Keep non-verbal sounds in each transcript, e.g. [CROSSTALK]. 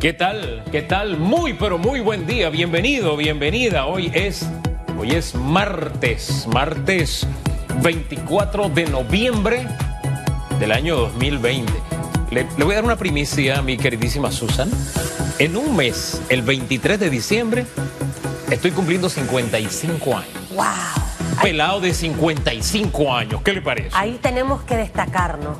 ¿Qué tal? ¿Qué tal? Muy, pero muy buen día. Bienvenido, bienvenida. Hoy es, hoy es martes, martes 24 de noviembre del año 2020. Le, le voy a dar una primicia a mi queridísima Susan. En un mes, el 23 de diciembre, estoy cumpliendo 55 años. ¡Wow! Pelado de 55 años. ¿Qué le parece? Ahí tenemos que destacarnos.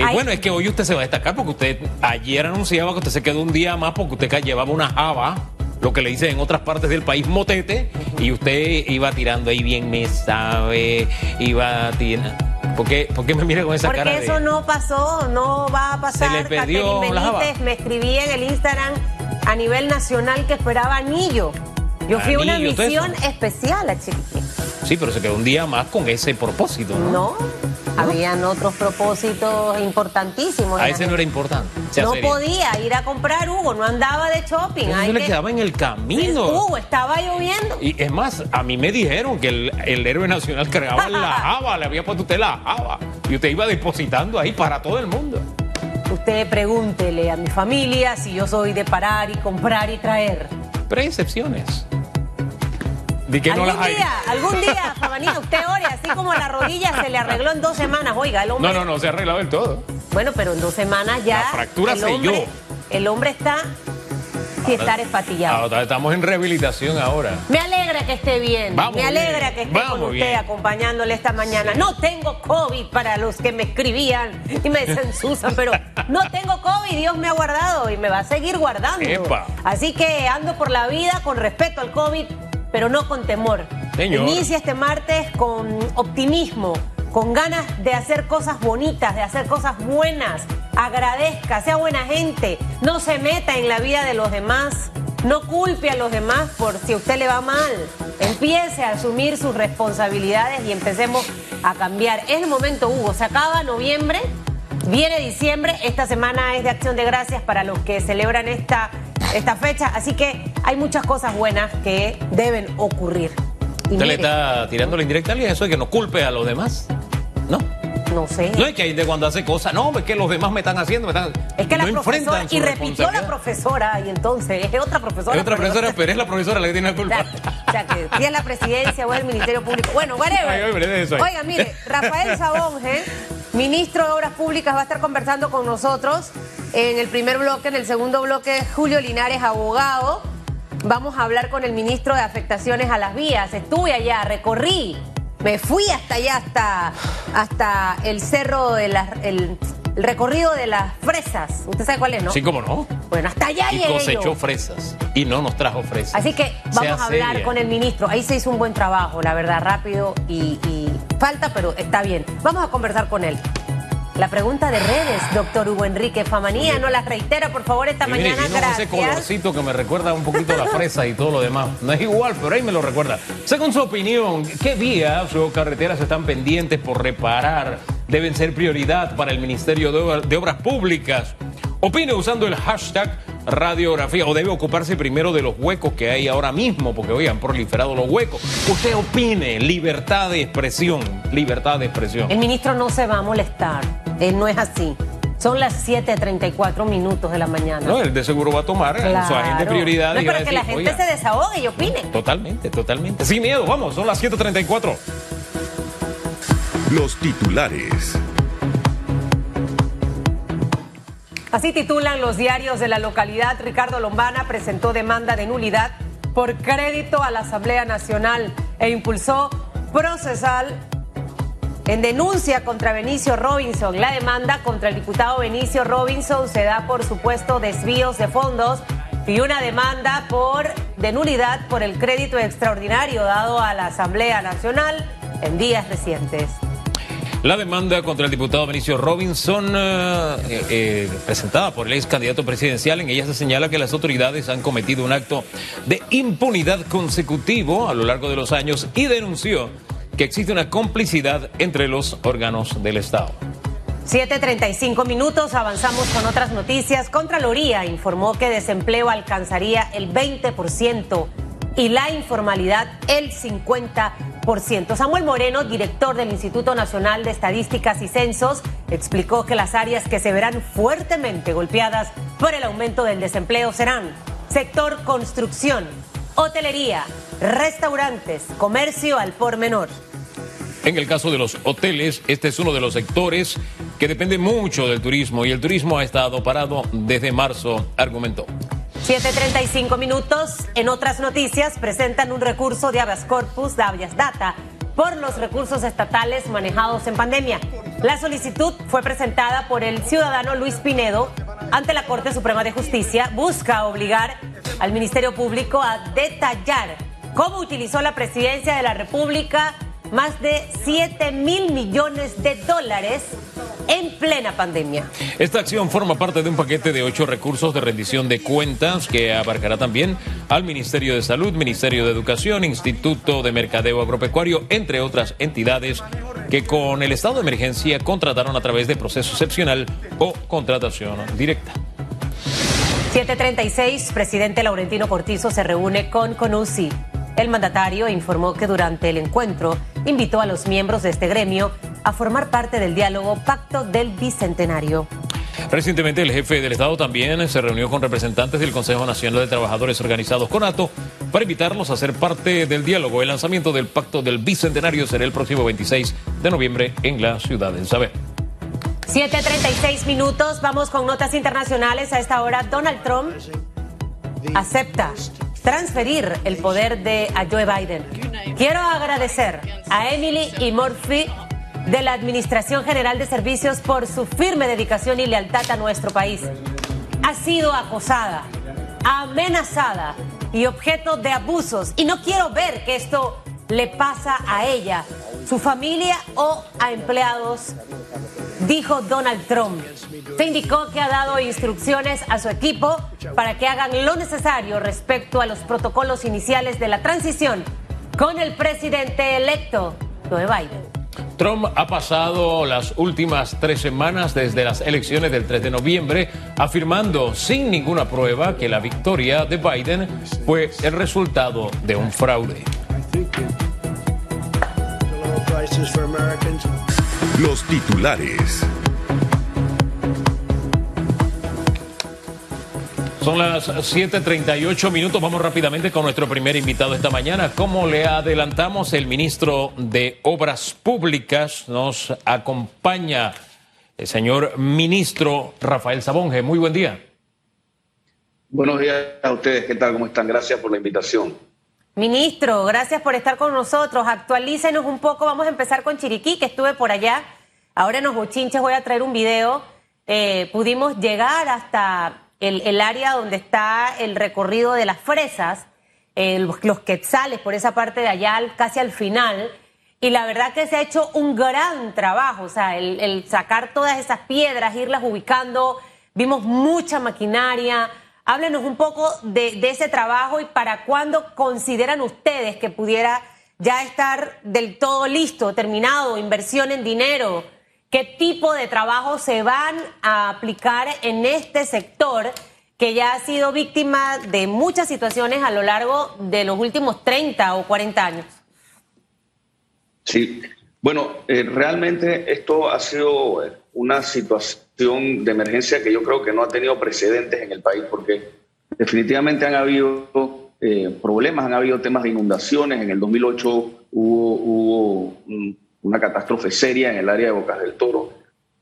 Eh, bueno, es que hoy usted se va a destacar porque usted ayer anunciaba que usted se quedó un día más porque usted llevaba una java, lo que le dicen en otras partes del país motete, y usted iba tirando ahí bien, me sabe, iba tirando. ¿Por qué, por qué me mira con esa Porque cara de- eso no pasó, no va a pasar. Se le perdió. Benítez me escribía en el Instagram a nivel nacional que esperaba anillo. Yo fui a una misión especial a Chiriquí. Sí, pero se quedó un día más con ese propósito, ¿no? No, habían otros propósitos importantísimos. A ese no era importante. No podía ir a comprar Hugo, no andaba de shopping. Se le que- quedaba en el camino. Hugo, estaba lloviendo. Y es más, a mí me dijeron que el, el héroe nacional cargaba la [LAUGHS] java, le había puesto usted la java. Y usted iba depositando ahí para todo el mundo. Usted pregúntele a mi familia si yo soy de parar y comprar y traer. Pero hay excepciones. Di que no algún las hay. día, algún día, [LAUGHS] Fabanito, usted ore, así como la rodilla se le arregló en dos semanas. Oiga, el hombre. No, no, no, se ha arreglado del todo. Bueno, pero en dos semanas ya. La fractura el selló. hombre, el hombre está. que estar espatillado. Ahora estamos en rehabilitación ahora. Me alegra que esté bien. Vamos me alegra bien, que esté vamos con usted bien. acompañándole esta mañana. No tengo COVID para los que me escribían y me decían [LAUGHS] Susan, pero no tengo COVID. Dios me ha guardado y me va a seguir guardando. Epa. Así que ando por la vida con respeto al COVID, pero no con temor. Señor. Inicia este martes con optimismo, con ganas de hacer cosas bonitas, de hacer cosas buenas. Agradezca, sea buena gente, no se meta en la vida de los demás. No culpe a los demás por si a usted le va mal. Empiece a asumir sus responsabilidades y empecemos a cambiar. Es el momento, Hugo. Se acaba noviembre, viene diciembre. Esta semana es de acción de gracias para los que celebran esta, esta fecha. Así que hay muchas cosas buenas que deben ocurrir. Y Usted le está tirando la indirecta y eso es que no culpe a los demás. No. no sé. No es que hay de cuando hace cosas. No, es que los demás me están haciendo. Me están, Es que la no profesora, y repitió la profesora, y entonces es otra profesora. Es otra profesora, pero es la profesora la que tiene la culpa. [LAUGHS] o sea, que si es la presidencia o el Ministerio Público. Bueno, whatever. Oiga, mire, Rafael [LAUGHS] Sabonge, ministro de Obras Públicas, va a estar conversando con nosotros en el primer bloque. En el segundo bloque, Julio Linares, abogado. Vamos a hablar con el ministro de Afectaciones a las Vías. Estuve allá, recorrí, me fui hasta allá, hasta, hasta el cerro de las. El, el recorrido de las fresas. ¿Usted sabe cuál es, no? Sí, cómo no. Bueno, hasta allá Y llegué cosechó yo. fresas. Y no nos trajo fresas. Así que Sea vamos a hablar seria. con el ministro. Ahí se hizo un buen trabajo, la verdad, rápido y, y falta, pero está bien. Vamos a conversar con él. La pregunta de redes, doctor Hugo Enrique Famanía, no las reitera, por favor, esta Y mire, mañana. vino ese Gracias. colorcito que me recuerda un poquito a la fresa y todo lo demás. No es igual, pero ahí me lo recuerda. Según su opinión, ¿qué vías o carreteras están pendientes por reparar? Deben ser prioridad para el Ministerio de Obras Públicas. Opine usando el hashtag radiografía o debe ocuparse primero de los huecos que hay ahora mismo, porque hoy han proliferado los huecos. Usted opine, libertad de expresión, libertad de expresión. El ministro no se va a molestar. Él no es así. Son las 7:34 minutos de la mañana. No, él de seguro va a tomar en su agenda de Claro. prioridades. No, y va a pero que la gente "Oiga, se desahogue y opine. Totalmente, totalmente. Sin miedo, vamos, son las 7:34. Los titulares. Así titulan los diarios de la localidad. Ricardo Lombana presentó demanda de nulidad por crédito a la Asamblea Nacional e impulsó procesal en denuncia contra Benicio Robinson. La demanda contra el diputado Benicio Robinson se da por supuesto desvíos de fondos y una demanda por de nulidad por el crédito extraordinario dado a la Asamblea Nacional en días recientes. La demanda contra el diputado Benicio Robinson, eh, eh, presentada por el ex candidato presidencial, en ella se señala que las autoridades han cometido un acto de impunidad consecutivo a lo largo de los años y denunció que existe una complicidad entre los órganos del Estado. 7.35 minutos, avanzamos con otras noticias. Contraloría informó que desempleo alcanzaría el 20% y la informalidad el 50%. Samuel Moreno, director del Instituto Nacional de Estadísticas y Censos, explicó que las áreas que se verán fuertemente golpeadas por el aumento del desempleo serán sector construcción, hotelería, restaurantes, comercio al por menor. En el caso de los hoteles, este es uno de los sectores que depende mucho del turismo y el turismo ha estado parado desde marzo, argumentó. 7.35 minutos. En otras noticias, presentan un recurso de habeas corpus de habeas data por los recursos estatales manejados en pandemia. La solicitud fue presentada por el ciudadano Luis Pinedo ante la Corte Suprema de Justicia. Busca obligar al Ministerio Público a detallar cómo utilizó la presidencia de la República más de 7 mil millones de dólares en plena pandemia. Esta acción forma parte de un paquete de ocho recursos de rendición de cuentas que abarcará también al Ministerio de Salud, Ministerio de Educación, Instituto de Mercadeo Agropecuario, entre otras entidades que con el estado de emergencia contrataron a través de proceso excepcional o contratación directa. 736, presidente Laurentino Cortizo se reúne con CONUSI. El mandatario informó que durante el encuentro invitó a los miembros de este gremio a formar parte del diálogo Pacto del Bicentenario. Recientemente el jefe del Estado también se reunió con representantes del Consejo Nacional de Trabajadores Organizados CONATO para invitarlos a ser parte del diálogo. El lanzamiento del Pacto del Bicentenario será el próximo 26 de noviembre en la ciudad de Saber. 7.36 minutos, vamos con notas internacionales. A esta hora, Donald Trump acepta transferir el poder de a Joe Biden. Quiero agradecer a Emily y Murphy de la Administración General de Servicios por su firme dedicación y lealtad a nuestro país. Ha sido acosada, amenazada y objeto de abusos y no quiero ver que esto le pasa a ella, su familia o a empleados, dijo Donald Trump. Se indicó que ha dado instrucciones a su equipo para que hagan lo necesario respecto a los protocolos iniciales de la transición con el presidente electo, Joe Biden. Trump ha pasado las últimas tres semanas desde las elecciones del 3 de noviembre afirmando sin ninguna prueba que la victoria de Biden fue el resultado de un fraude. Los titulares. Son las 7:38 minutos. Vamos rápidamente con nuestro primer invitado esta mañana. Como le adelantamos, el ministro de Obras Públicas nos acompaña, el señor ministro Rafael Sabonge. Muy buen día. Buenos días a ustedes. ¿Qué tal? ¿Cómo están? Gracias por la invitación. Ministro, gracias por estar con nosotros. Actualícenos un poco. Vamos a empezar con Chiriquí, que estuve por allá. Ahora en los bochinches voy a traer un video. Eh, pudimos llegar hasta el, área donde está el recorrido de las fresas, los, quetzales por esa parte de allá, casi al final. Y la verdad que se ha hecho un gran trabajo, o sea, el, sacar todas esas piedras, irlas ubicando, vimos mucha maquinaria. Háblenos un poco de, de ese trabajo y para cuándo consideran ustedes que pudiera ya estar del todo listo, terminado, inversión en dinero ¿Qué tipo de trabajo se van a aplicar en este sector que ya ha sido víctima de muchas situaciones a lo largo de los últimos 30 o 40 años? Sí, bueno, eh, realmente esto ha sido una situación de emergencia que yo creo que no ha tenido precedentes en el país porque definitivamente han habido eh, problemas, han habido temas de inundaciones. En el 2008 hubo, hubo una catástrofe seria en el área de Bocas del Toro.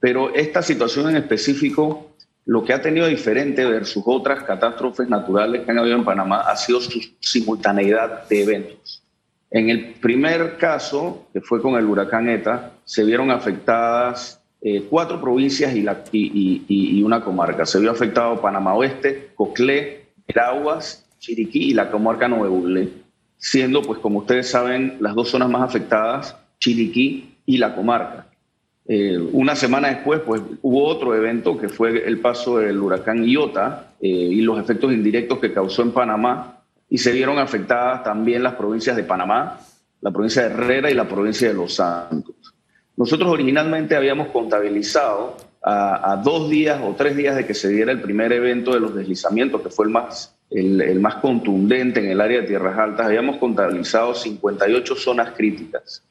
Pero esta situación en específico, lo que ha tenido diferente versus otras catástrofes naturales que han habido en Panamá ha sido su simultaneidad de eventos. En el primer caso, que fue con el huracán ETA, se vieron afectadas eh, cuatro provincias y, una comarca. Se vio afectado Panamá Oeste, Coclé, Veraguas, Chiriquí y la comarca Nuevo siendo, pues como ustedes saben, las dos zonas más afectadas Chiriquí y la comarca. Eh, una semana después, pues hubo otro evento que fue el paso del huracán Iota eh, y los efectos indirectos que causó en Panamá y se vieron afectadas también las provincias de Panamá, la provincia de Herrera y la provincia de Los Santos. Nosotros originalmente habíamos contabilizado a, dos días o tres días de que se diera el primer evento de los deslizamientos, que fue el más el, más contundente en el área de tierras altas, habíamos contabilizado 58 zonas críticas.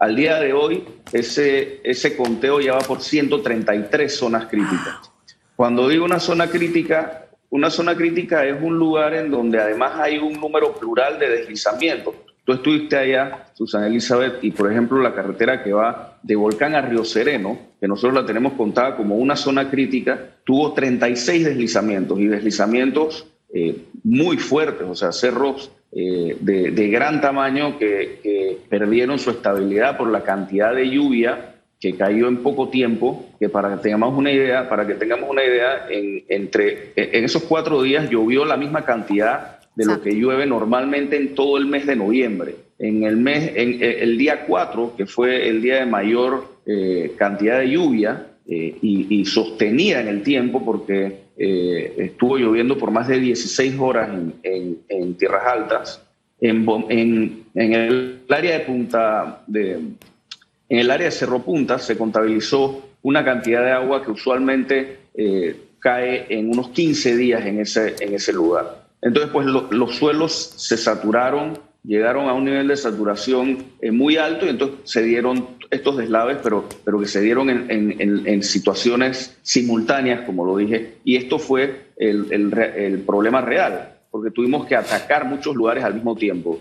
Al día de hoy, ese, ese conteo ya va por 133 zonas críticas. Cuando digo una zona crítica, una zona crítica es un lugar en donde además hay un número plural de deslizamientos. Tú estuviste allá, Susana Elizabeth, y por ejemplo la carretera que va de Volcán a Río Sereno, que nosotros la tenemos contada como una zona crítica, tuvo 36 deslizamientos y deslizamientos eh, muy fuertes, o sea, cerros eh, de, gran tamaño que, perdieron su estabilidad por la cantidad de lluvia que cayó en poco tiempo, que para que tengamos una idea, para que tengamos una idea, en, entre, en esos cuatro días llovió la misma cantidad de lo que llueve normalmente en todo el mes de noviembre. En el mes, en el día 4, que fue el día de mayor eh, cantidad de lluvia y, y, sostenida en el tiempo, porque eh, estuvo lloviendo por más de 16 horas en, tierras altas. En, el área de Punta, de, en el área de Cerro Punta se contabilizó una cantidad de agua que usualmente eh, cae en unos 15 días en ese, en ese lugar. Entonces, pues los suelos se saturaron llegaron a un nivel de saturación eh, muy alto y entonces se dieron estos deslaves, pero, pero que se dieron en, situaciones simultáneas, como lo dije, y esto fue el, problema real, porque tuvimos que atacar muchos lugares al mismo tiempo,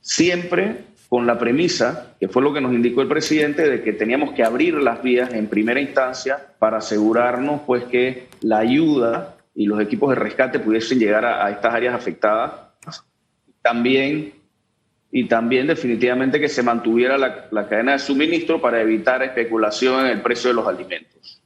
siempre con la premisa, que fue lo que nos indicó el presidente, de que teníamos que abrir las vías en primera instancia para asegurarnos pues que la ayuda y los equipos de rescate pudiesen llegar a, a estas áreas afectadas. También y también definitivamente que se mantuviera la, cadena de suministro para evitar especulación en el precio de los alimentos.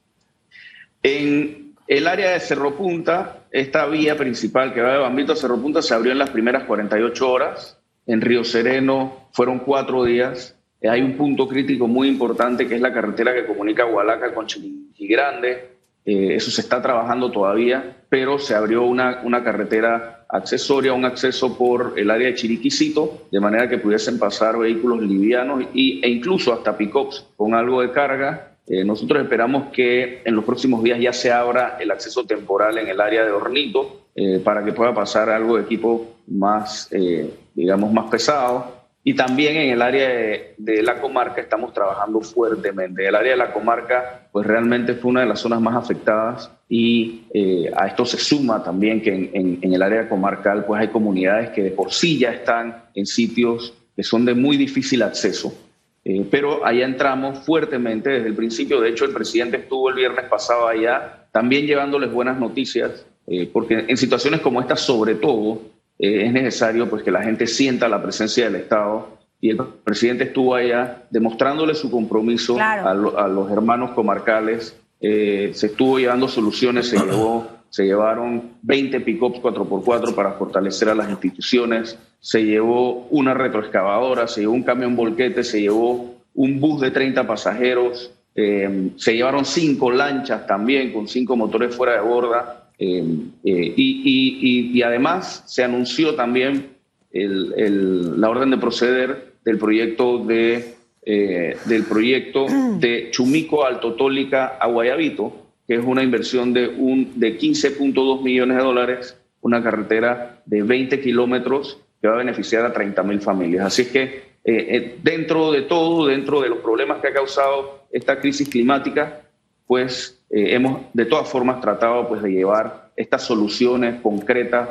En el área de Cerro Punta, esta vía principal que va de Bambito a Cerro Punta se abrió en las primeras 48 horas. En Río Sereno fueron cuatro días. Hay un punto crítico muy importante que es la carretera que comunica Hualaca con Chiriquí Grande. Eh, eso se está trabajando todavía, pero se abrió una, una carretera accesoria, un acceso por el área de Chiriquicito, de manera que pudiesen pasar vehículos livianos y, e incluso hasta pickups con algo de carga. Eh, nosotros esperamos que en los próximos días ya se abra el acceso temporal en el área de Hornito eh, para que pueda pasar algo de equipo más, eh, digamos, más pesado y también en el área de, la comarca estamos trabajando fuertemente. El área de la comarca, pues realmente fue una de las zonas más afectadas y eh, a esto se suma también que en, el área comarcal, pues hay comunidades que de por sí ya están en sitios que son de muy difícil acceso. Eh, pero allá entramos fuertemente desde el principio. De hecho, el presidente estuvo el viernes pasado allá, también llevándoles buenas noticias, eh, porque en situaciones como esta, sobre todo, eh, es necesario pues, que la gente sienta la presencia del Estado. Y el presidente estuvo allá demostrándole su compromiso a, los hermanos comarcales. Eh, se estuvo llevando soluciones, se, llevó, se llevaron 20 pick-ups 4x4 para fortalecer a las instituciones, se llevó una retroexcavadora, se llevó un camión volquete, se llevó un bus de 30 pasajeros, eh, se llevaron cinco lanchas también con cinco motores fuera de borda Em, eh, y, además se anunció también la orden de proceder del proyecto de, eh, del proyecto de Chumico Altotólica a Guayabito, que es una inversión de, un, de 15.2 millones de dólares, una carretera de 20 kilómetros que va a beneficiar a 30 mil familias. Así que eh, dentro de todo, dentro de los problemas que ha causado esta crisis climática, pues eh, hemos de todas formas tratado pues, de llevar estas soluciones concretas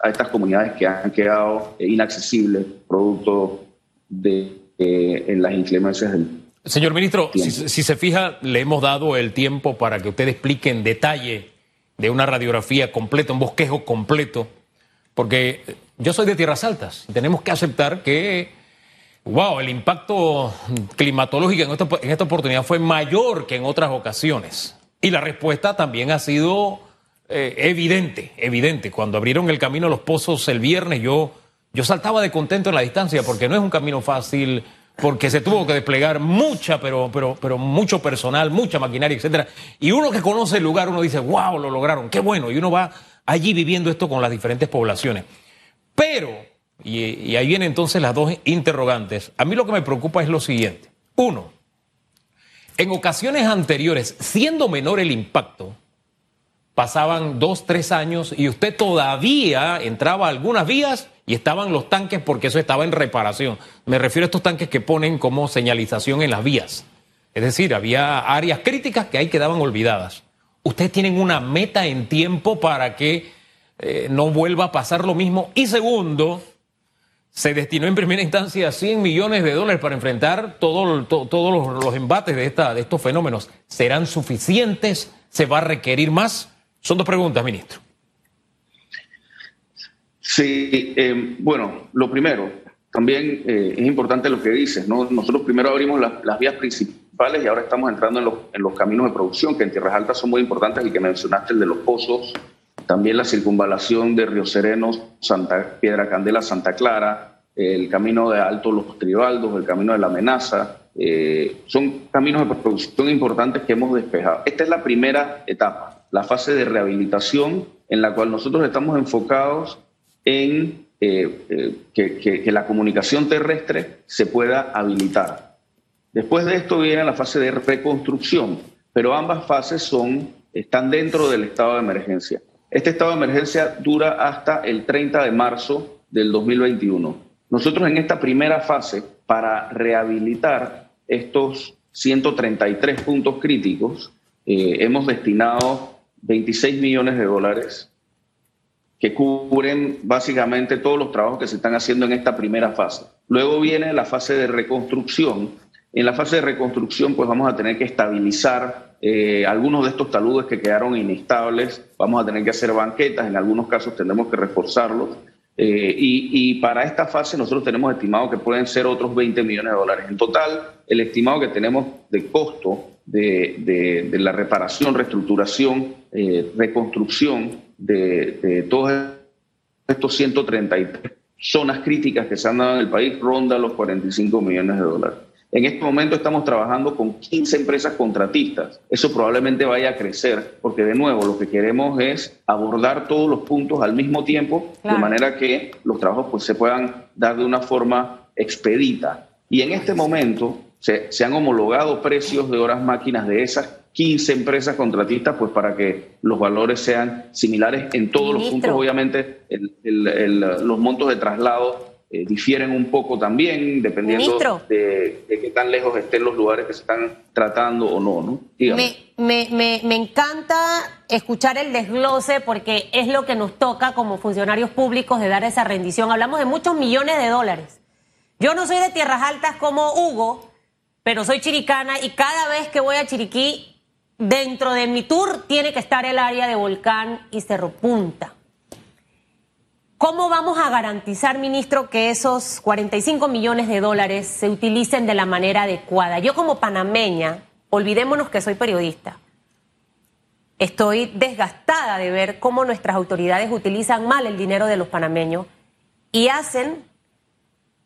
a estas comunidades que han quedado eh, inaccesibles producto de eh, en las inclemencias del Señor ministro, si, se fija, le hemos dado el tiempo para que usted explique en detalle de una radiografía completa, un bosquejo completo, porque yo soy de tierras altas y tenemos que aceptar que Wow, el impacto climatológico en esta, en esta oportunidad fue mayor que en otras ocasiones. Y la respuesta también ha sido eh, evidente, evidente. Cuando abrieron el camino a los pozos el viernes, yo, yo saltaba de contento en la distancia porque no es un camino fácil, porque se tuvo que desplegar mucha, pero, pero, pero mucho personal, mucha maquinaria, etcétera. Y uno que conoce el lugar, uno dice, wow, lo lograron, qué bueno. Y uno va allí viviendo esto con las diferentes poblaciones. Pero y, ahí vienen entonces las dos interrogantes. A mí lo que me preocupa es lo siguiente. Uno, en ocasiones anteriores, siendo menor el impacto, pasaban dos, tres años y usted todavía entraba a algunas vías y estaban los tanques porque eso estaba en reparación. Me refiero a estos tanques que ponen como señalización en las vías. Es decir, había áreas críticas que ahí quedaban olvidadas. ¿Ustedes tienen una meta en tiempo para que eh, no vuelva a pasar lo mismo? Y segundo, se destinó en primera instancia 100 millones de dólares para enfrentar todos los, embates de, esta, de estos fenómenos. ¿Serán suficientes? ¿Se va a requerir más? Son dos preguntas, ministro. Sí, eh, bueno, lo primero, también eh, es importante lo que dices, ¿no? Nosotros primero abrimos las vías principales y ahora estamos entrando en los, en los, caminos de producción, que en Tierras Altas son muy importantes, el que mencionaste, el de los pozos, también la circunvalación de Río Sereno, Santa Piedra Candela, Santa Clara, el camino de Alto Los Tribaldos, el camino de la Amenaza, eh, son caminos de producción importantes que hemos despejado. Esta es la primera etapa la fase de rehabilitación en la cual nosotros estamos enfocados en eh, eh, que, la comunicación terrestre se pueda habilitar. Después de esto viene la fase de reconstrucción, pero ambas fases son, están dentro del estado de emergencia. Este estado de emergencia dura hasta el 30 de marzo del 2021. Nosotros en esta primera fase, para rehabilitar estos 133 puntos críticos, eh, hemos destinado 26 millones de dólares que cubren básicamente todos los trabajos que se están haciendo en esta primera fase. Luego viene la fase de reconstrucción. En la fase de reconstrucción pues vamos a tener que estabilizar eh, algunos de estos taludes que quedaron inestables, vamos a tener que hacer banquetas, en algunos casos tendremos que reforzarlos. Eh, y, para esta fase nosotros tenemos estimado que pueden ser otros 20 millones de dólares. En total, el estimado que tenemos de costo de, la reparación, reestructuración, eh, reconstrucción de, todos estos 133 zonas críticas que se han dado en el país ronda los 45 millones de dólares. En este momento estamos trabajando con 15 empresas contratistas. Eso probablemente vaya a crecer porque de nuevo lo que queremos es abordar todos los puntos al mismo tiempo de manera que los trabajos pues, se puedan dar de una forma expedita. Y en este momento se, han homologado precios de horas máquinas de esas 15 empresas contratistas, pues para que los valores sean similares en todos los puntos. Obviamente, los montos de traslado eh, difieren un poco también, dependiendo de, qué tan lejos estén los lugares que se están tratando o no. ¿no? Me, me, me, me encanta escuchar el desglose porque es lo que nos toca como funcionarios públicos de dar esa rendición. Hablamos de muchos millones de dólares. Yo no soy de tierras altas como Hugo, pero soy chiricana y cada vez que voy a Chiriquí, dentro de mi tour tiene que estar el área de Volcán y Cerro Punta. ¿Cómo vamos a garantizar, ministro, que esos 45 millones de dólares se utilicen de la manera adecuada? Yo como panameña, olvidémonos que soy periodista, estoy desgastada de ver cómo nuestras autoridades utilizan mal el dinero de los panameños y hacen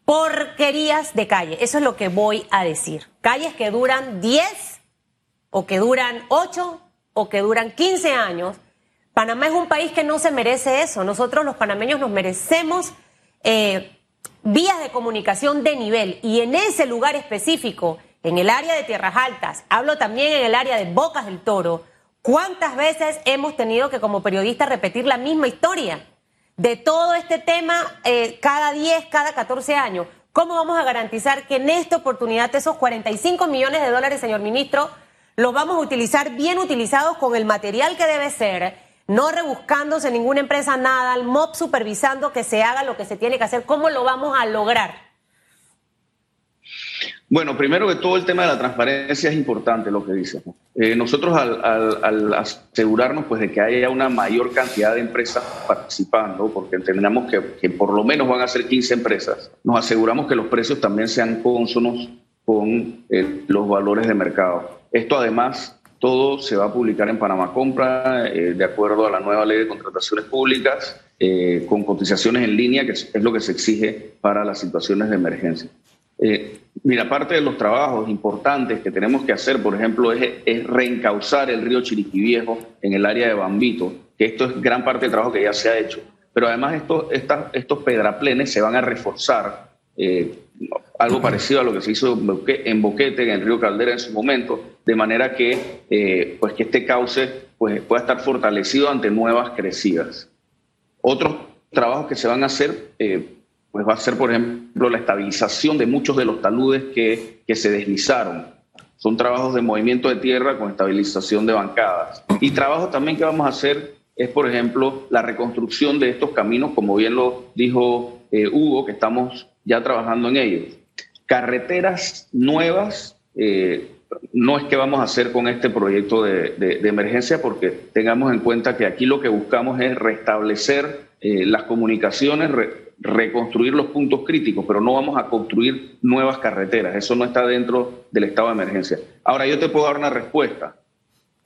porquerías de calle. Eso es lo que voy a decir. Calles que duran 10 o que duran 8 o que duran 15 años. Panamá es un país que no se merece eso. Nosotros los panameños nos merecemos eh, vías de comunicación de nivel y en ese lugar específico, en el área de Tierras Altas, hablo también en el área de Bocas del Toro, ¿cuántas veces hemos tenido que como periodistas repetir la misma historia? de todo este tema eh, cada 10, cada 14 años. ¿Cómo vamos a garantizar que en esta oportunidad esos 45 millones de dólares, señor ministro, los vamos a utilizar bien utilizados con el material que debe ser, no rebuscándose ninguna empresa nada, el MOB supervisando que se haga lo que se tiene que hacer? ¿Cómo lo vamos a lograr? Bueno, primero que todo el tema de la transparencia es importante lo que dice. Eh, nosotros al, asegurarnos pues, de que haya una mayor cantidad de empresas participando, porque entendemos que, por lo menos van a ser 15 empresas, nos aseguramos que los precios también sean consonos con eh, los valores de mercado. Esto además todo se va a publicar en Panamá Compra eh, de acuerdo a la nueva ley de contrataciones públicas con cotizaciones en línea, que es, lo que se exige para las situaciones de emergencia. Eh, mira, parte de los trabajos importantes que tenemos que hacer, por ejemplo, es, reencauzar el río Chiriquí Viejo en el área de Bambito, que esto es gran parte del trabajo que ya se ha hecho. Pero además estos, estos pedraplenes se van a reforzar. Eh, algo [CLEARS THROAT] parecido a lo que se hizo en Boquete, en el río Caldera en su momento, de manera que, eh, pues que este cauce pues, pueda estar fortalecido ante nuevas crecidas. Otros trabajos que se van a hacer, eh, pues va a ser, por ejemplo, la estabilización de muchos de los taludes que, que se deslizaron. Son trabajos de movimiento de tierra con estabilización de bancadas. Y trabajos también que vamos a hacer es, por ejemplo, la reconstrucción de estos caminos, como bien lo dijo eh, Hugo, que estamos ya trabajando en ellos. Carreteras nuevas, no es que vamos a hacer con este proyecto de, emergencia, porque tengamos en cuenta que aquí lo que buscamos es restablecer eh, las comunicaciones, reconstruir los puntos críticos, pero no vamos a construir nuevas carreteras. Eso no está dentro del estado de emergencia. Ahora, yo te puedo dar una respuesta.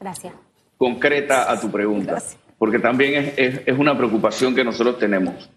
Gracias. Concreta a tu pregunta, porque también es, una preocupación que nosotros tenemos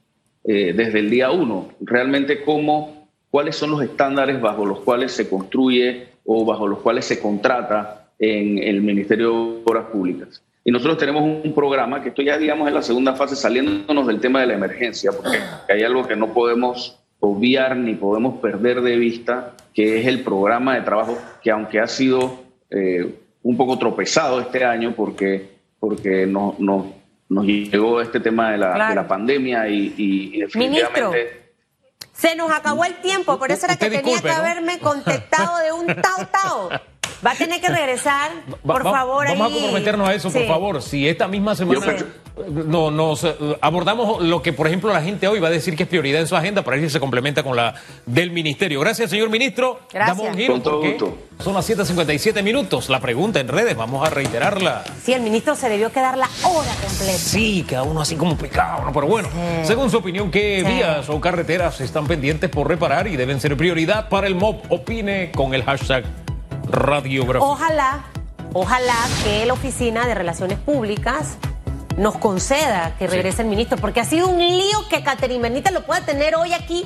eh, desde el día uno. Realmente, cómo, cuáles son los estándares bajo los cuales se construye o bajo los cuales se contrata en el Ministerio de Obras Públicas. Y nosotros tenemos un programa que esto ya, digamos, en la segunda fase, saliéndonos del tema de la emergencia, porque hay algo que no podemos obviar ni podemos perder de vista, que es el programa de trabajo que aunque ha sido eh, un poco tropezado este año porque, porque no, nos llegó este tema de la, pandemia y, definitivamente... se nos acabó el tiempo, por eso era que tenía que haberme contestado de un tao tao. [LAUGHS] Va a tener que regresar, [LAUGHS] por favor. Vamos a comprometernos a eso, por favor. Si esta misma semana no, nos abordamos lo que, por ejemplo, la gente hoy va a decir que es prioridad en su agenda, para ver si se complementa con la del ministerio. Gracias, señor ministro. Gracias. Damos un giro porque son las 7.57 minutos. La pregunta en redes, vamos a reiterarla. Sí, el ministro se debió quedar la hora completa. Sí, cada uno así como pecado, ¿no? Pero bueno, según su opinión, ¿qué vías o carreteras están pendientes por reparar y deben ser prioridad para el MOB? Opine con el hashtag radiografía. Ojalá, ojalá que la Oficina de Relaciones Públicas nos conceda que regrese el ministro, porque ha sido un lío que Catherine Benítez lo pueda tener hoy aquí.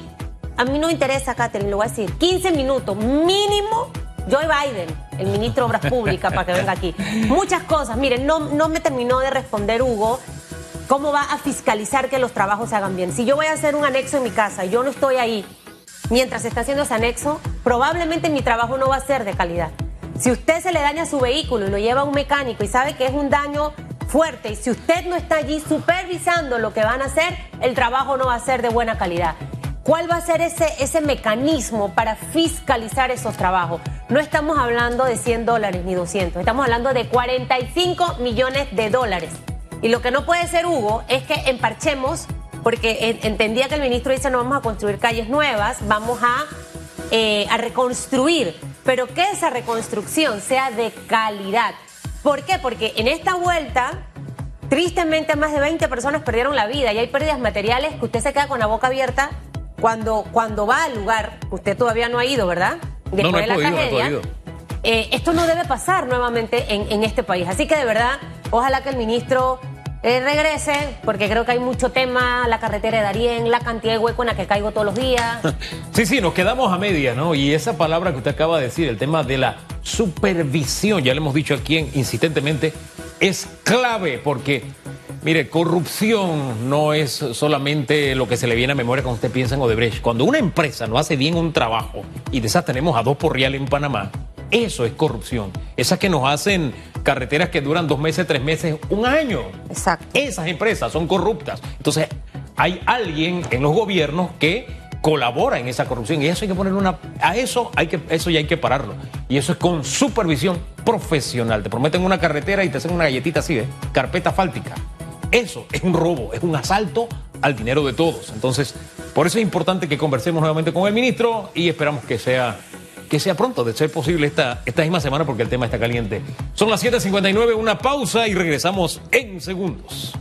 A mí no me interesa, Catherine, lo voy a decir. 15 minutos mínimo. Joe Biden, el ministro de Obras Públicas, para que venga aquí. Muchas cosas. Miren, no, no me terminó de responder Hugo cómo va a fiscalizar que los trabajos se hagan bien. Si yo voy a hacer un anexo en mi casa y yo no estoy ahí, mientras se está haciendo ese anexo, probablemente mi trabajo no va a ser de calidad. Si usted se le daña su vehículo y lo lleva a un mecánico y sabe que es un daño fuerte y si usted no está allí supervisando lo que van a hacer, el trabajo no va a ser de buena calidad. ¿Cuál va a ser ese, ese mecanismo para fiscalizar esos trabajos? No estamos hablando de 100 dólares ni 200, estamos hablando de 45 millones de dólares. Y lo que no puede ser, Hugo, es que emparchemos porque entendía que el ministro dice no vamos a construir calles nuevas, vamos a, eh, a reconstruir, pero que esa reconstrucción sea de calidad. ¿Por qué? Porque en esta vuelta, tristemente más de 20 personas perdieron la vida y hay pérdidas materiales que usted se queda con la boca abierta cuando, cuando va al lugar, usted todavía no ha ido, ¿verdad? Después de la tragedia. Eh, esto no debe pasar nuevamente en, en este país. Así que de verdad, ojalá que el ministro eh, regrese, porque creo que hay mucho tema, la carretera de Darien, la cantidad de hueco en la que caigo todos los días. [LAUGHS] sí, sí, nos quedamos a media, ¿no? Y esa palabra que usted acaba de decir, el tema de la supervisión, ya le hemos dicho aquí insistentemente, es clave porque, mire, corrupción no es solamente lo que se le viene a memoria cuando usted piensa en Odebrecht. Cuando una empresa no hace bien un trabajo, y de esas tenemos a dos por real en Panamá, eso es corrupción. Esas que nos hacen carreteras que duran dos meses, tres meses, un año. Exacto. Esas empresas son corruptas. Entonces, hay alguien en los gobiernos que colabora en esa corrupción y eso hay que poner una a eso hay que eso ya hay que pararlo y eso es con supervisión profesional te prometen una carretera y te hacen una galletita así de carpeta fáltica eso es un robo es un asalto al dinero de todos entonces por eso es importante que conversemos nuevamente con el ministro y esperamos que sea que sea pronto, de ser posible esta, esta misma semana porque el tema está caliente. Son las 7.59, una pausa y regresamos en segundos.